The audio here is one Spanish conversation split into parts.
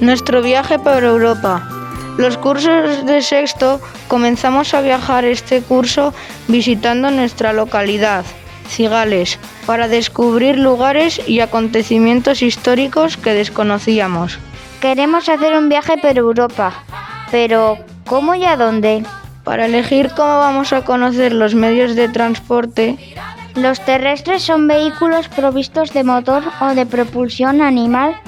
Nuestro viaje por Europa. Los cursos de sexto comenzamos a viajar este curso visitando nuestra localidad, Cigales, para descubrir lugares y acontecimientos históricos que desconocíamos. Queremos hacer un viaje por Europa, pero ¿cómo y a dónde? Para elegir cómo vamos a conocer los medios de transporte, los terrestres son vehículos provistos de motor o de propulsión animal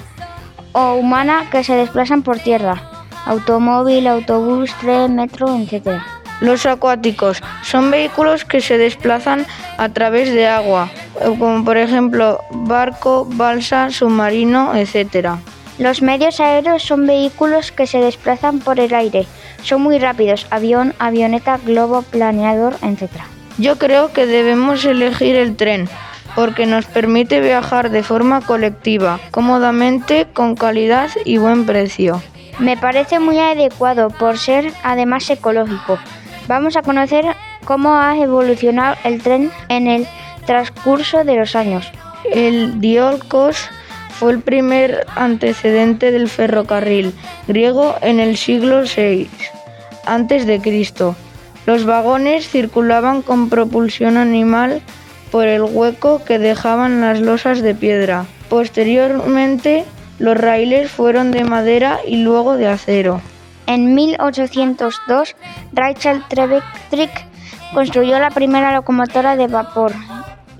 o humana que se desplazan por tierra, automóvil, autobús, tren, metro, etc. Los acuáticos son vehículos que se desplazan a través de agua, como por ejemplo barco, balsa, submarino, etc. Los medios aéreos son vehículos que se desplazan por el aire. Son muy rápidos, avión, avioneta, globo, planeador, etc. Yo creo que debemos elegir el tren porque nos permite viajar de forma colectiva, cómodamente, con calidad y buen precio. Me parece muy adecuado por ser además ecológico. Vamos a conocer cómo ha evolucionado el tren en el transcurso de los años. El diolkos fue el primer antecedente del ferrocarril griego en el siglo VI antes de Cristo. Los vagones circulaban con propulsión animal por el hueco que dejaban las losas de piedra. Posteriormente, los raíles fueron de madera y luego de acero. En 1802, Rachel Trevithick construyó la primera locomotora de vapor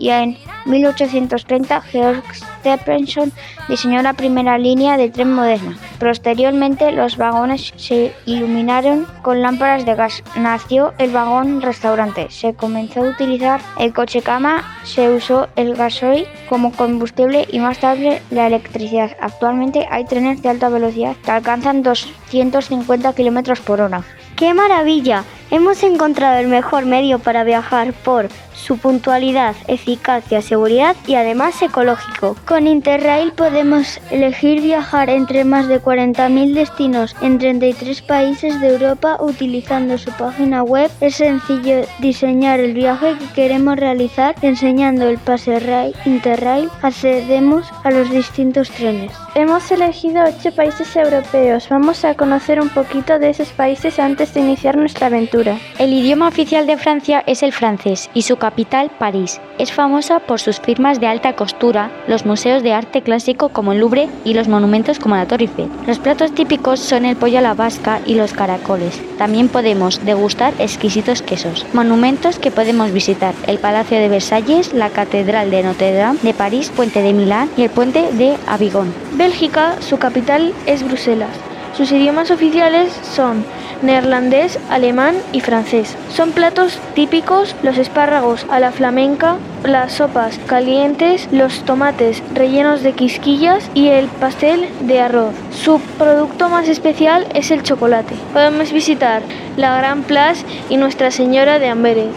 y en 1830 Georg Stephenson diseñó la primera línea de tren moderna. Posteriormente los vagones se iluminaron con lámparas de gas. Nació el vagón restaurante. Se comenzó a utilizar el coche cama, se usó el gasoil como combustible y más tarde la electricidad. Actualmente hay trenes de alta velocidad que alcanzan 250 km por hora. ¡Qué maravilla! Hemos encontrado el mejor medio para viajar por su puntualidad, eficacia, seguridad y además ecológico. Con Interrail podemos elegir viajar entre más de 40.000 destinos en 33 países de Europa utilizando su página web. Es sencillo diseñar el viaje que queremos realizar enseñando el pase Rail Interrail. Accedemos a los distintos trenes. Hemos elegido 8 países europeos. Vamos a conocer un poquito de esos países antes de iniciar nuestra aventura. El idioma oficial de Francia es el francés y su capital, París. Es famosa por sus firmas de alta costura, los museos de arte clásico como el Louvre y los monumentos como la Torre Eiffel. Los platos típicos son el pollo a la vasca y los caracoles. También podemos degustar exquisitos quesos. Monumentos que podemos visitar: el Palacio de Versalles, la Catedral de Notre Dame de París, Puente de Milán y el Puente de Avigón. Bélgica, su capital es Bruselas. Sus idiomas oficiales son neerlandés, alemán y francés. Son platos típicos los espárragos a la flamenca, las sopas calientes, los tomates rellenos de quisquillas y el pastel de arroz. Su producto más especial es el chocolate. Podemos visitar la Gran Place y Nuestra Señora de Amberes.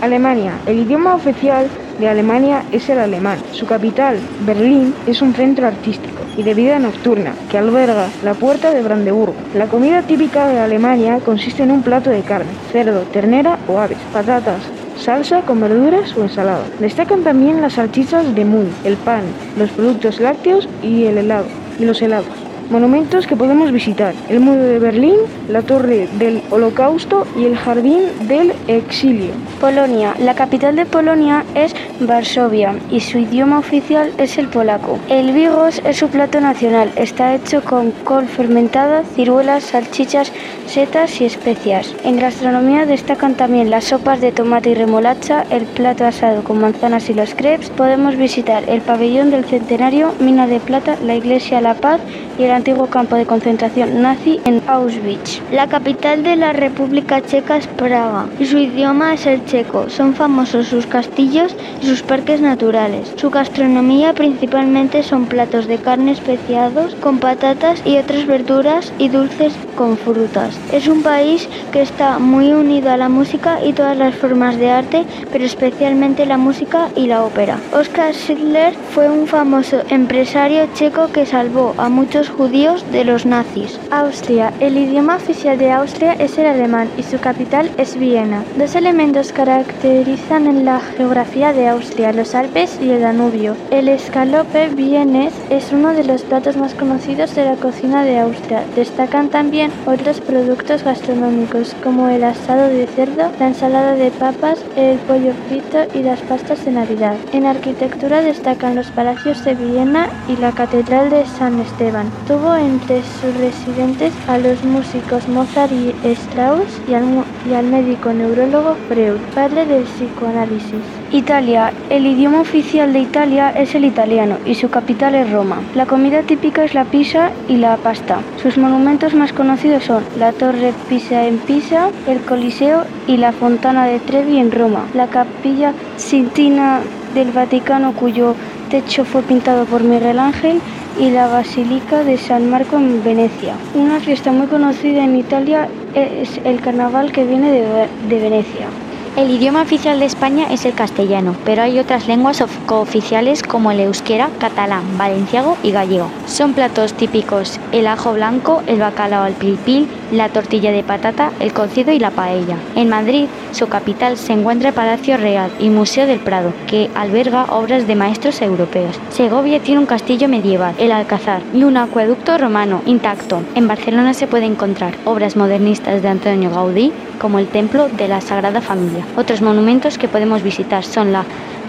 Alemania. El idioma oficial de Alemania es el alemán. Su capital, Berlín, es un centro artístico y de vida nocturna que alberga la puerta de Brandeburgo. La comida típica de Alemania consiste en un plato de carne, cerdo, ternera o aves, patatas, salsa con verduras o ensalada. Destacan también las salchichas de Mul, el pan, los productos lácteos y el helado y los helados. Monumentos que podemos visitar. El Muro de Berlín, la Torre del Holocausto y el Jardín del Exilio. Polonia. La capital de Polonia es Varsovia y su idioma oficial es el polaco. El bigos es su plato nacional. Está hecho con col fermentada, ciruelas, salchichas, setas y especias. En gastronomía destacan también las sopas de tomate y remolacha, el plato asado con manzanas y los crepes. Podemos visitar el pabellón del centenario, Mina de Plata, la iglesia La Paz y el antiguo campo de concentración nazi en Auschwitz. La capital de la República Checa es Praga y su idioma es el checo. Son famosos sus castillos y sus parques naturales. Su gastronomía principalmente son platos de carne especiados con patatas y otras verduras y dulces con frutas. Es un país que está muy unido a la música y todas las formas de arte, pero especialmente la música y la ópera. Oskar Schindler fue un famoso empresario checo que salvó a muchos judíos judíos de los nazis. Austria. El idioma oficial de Austria es el alemán y su capital es Viena. Dos elementos caracterizan en la geografía de Austria, los Alpes y el Danubio. El escalope vienes es uno de los platos más conocidos de la cocina de Austria. Destacan también otros productos gastronómicos como el asado de cerdo, la ensalada de papas, el pollo frito y las pastas de Navidad. En arquitectura destacan los palacios de Viena y la Catedral de San Esteban. Entre sus residentes a los músicos Mozart y Strauss y al, y al médico neurólogo Freud, padre del psicoanálisis. Italia. El idioma oficial de Italia es el italiano y su capital es Roma. La comida típica es la pizza y la pasta. Sus monumentos más conocidos son la Torre Pisa en Pisa, el Coliseo y la Fontana de Trevi en Roma. La Capilla Sistina del Vaticano cuyo techo fue pintado por Miguel Ángel y la Basílica de San Marco en Venecia. Una fiesta muy conocida en Italia es el carnaval que viene de, de Venecia. El idioma oficial de España es el castellano, pero hay otras lenguas cooficiales como el euskera, catalán, valenciago y gallego. Son platos típicos el ajo blanco, el bacalao al pilpil, la tortilla de patata, el cocido y la paella. En Madrid, su capital, se encuentra el Palacio Real y Museo del Prado, que alberga obras de maestros europeos. Segovia tiene un castillo medieval, el Alcázar, y un acueducto romano intacto. En Barcelona se puede encontrar obras modernistas de Antonio Gaudí, como el Templo de la Sagrada Familia. Otros monumentos que podemos visitar son la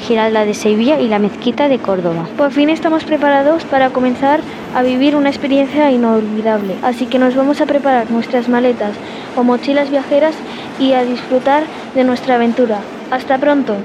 Giralda de Sevilla y la Mezquita de Córdoba. Por fin estamos preparados para comenzar a vivir una experiencia inolvidable, así que nos vamos a preparar nuestras maletas o mochilas viajeras y a disfrutar de nuestra aventura. Hasta pronto.